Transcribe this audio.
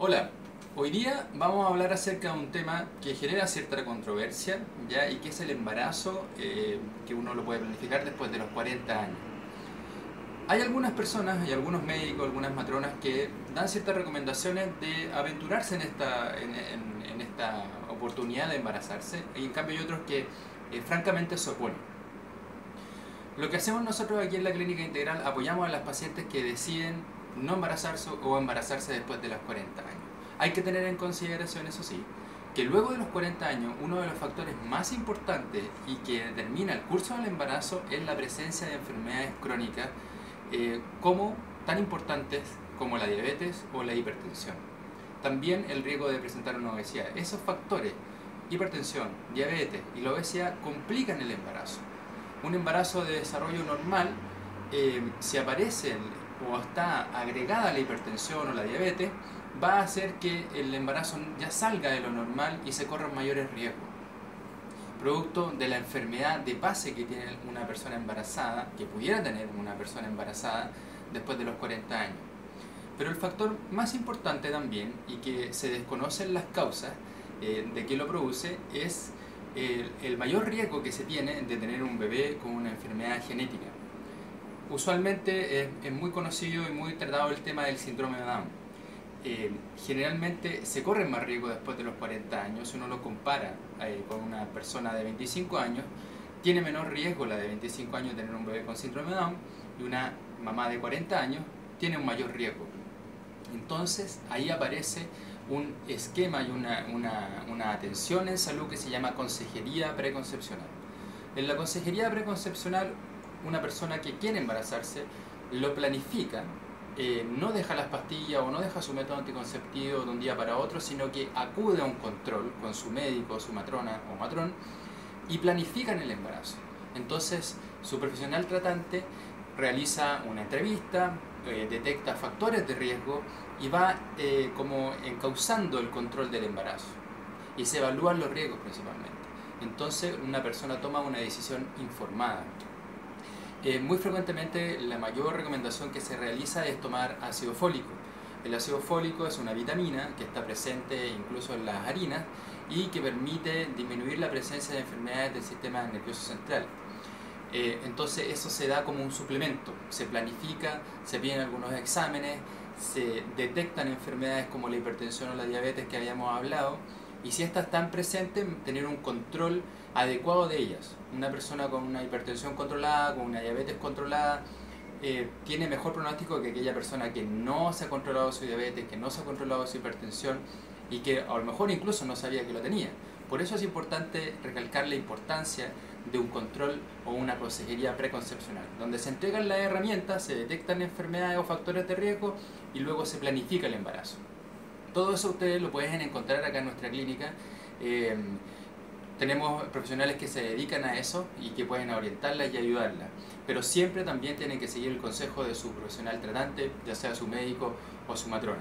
Hola, hoy día vamos a hablar acerca de un tema que genera cierta controversia ¿ya? y que es el embarazo eh, que uno lo puede planificar después de los 40 años. Hay algunas personas y algunos médicos, algunas matronas que dan ciertas recomendaciones de aventurarse en esta, en, esta oportunidad de embarazarse y en cambio hay otros que eh, francamente se oponen. Lo que hacemos nosotros aquí en la clínica integral, apoyamos a las pacientes que deciden no embarazarse o embarazarse después de los 40 años. Hay que tener en consideración, eso sí, que luego de los 40 años uno de los factores más importantes y que determina el curso del embarazo es la presencia de enfermedades crónicas eh, como tan importantes como la diabetes o la hipertensión. También el riesgo de presentar una obesidad. Esos factores, hipertensión, diabetes y la obesidad, complican el embarazo. Un embarazo de desarrollo normal, eh, si aparece o está agregada la hipertensión o la diabetes, va a hacer que el embarazo ya salga de lo normal y se corran mayores riesgos. Producto de la enfermedad de base que tiene una persona embarazada, que pudiera tener una persona embarazada después de los 40 años. Pero el factor más importante también, y que se desconocen las causas eh, de que lo produce, es el, el mayor riesgo que se tiene de tener un bebé con una enfermedad genética usualmente es, muy conocido y muy tratado el tema del síndrome de Down. Eh, generalmente se corre más riesgo después de los 40 años, si uno lo compara eh, con una persona de 25 años, tiene menor riesgo la de 25 años de tener un bebé con síndrome de Down y una mamá de 40 años tiene un mayor riesgo. Entonces ahí aparece un esquema y una, una, una atención en salud que se llama consejería preconcepcional. En la consejería preconcepcional una persona que quiere embarazarse lo planifica, eh, no deja las pastillas o no deja su método anticonceptivo de un día para otro, sino que acude a un control con su médico, su matrona o matrón y planifican el embarazo. Entonces, su profesional tratante realiza una entrevista, eh, detecta factores de riesgo y va eh, como encauzando el control del embarazo. Y se evalúan los riesgos principalmente. Entonces, una persona toma una decisión informada. Eh, muy frecuentemente la mayor recomendación que se realiza es tomar ácido fólico. El ácido fólico es una vitamina que está presente incluso en las harinas y que permite disminuir la presencia de enfermedades del sistema nervioso central. Eh, entonces eso se da como un suplemento, se planifica, se piden algunos exámenes, se detectan enfermedades como la hipertensión o la diabetes que habíamos hablado y si estas están presentes, tener un control adecuado de ellas. Una persona con una hipertensión controlada, con una diabetes controlada, eh, tiene mejor pronóstico que aquella persona que no se ha controlado su diabetes, que no se ha controlado su hipertensión y que a lo mejor incluso no sabía que lo tenía. Por eso es importante recalcar la importancia de un control o una consejería preconcepcional, donde se entregan las herramientas, se detectan enfermedades o factores de riesgo y luego se planifica el embarazo. Todo eso ustedes lo pueden encontrar acá en nuestra clínica. Eh, tenemos profesionales que se dedican a eso y que pueden orientarlas y ayudarlas. Pero siempre también tienen que seguir el consejo de su profesional tratante, ya sea su médico o su matrona.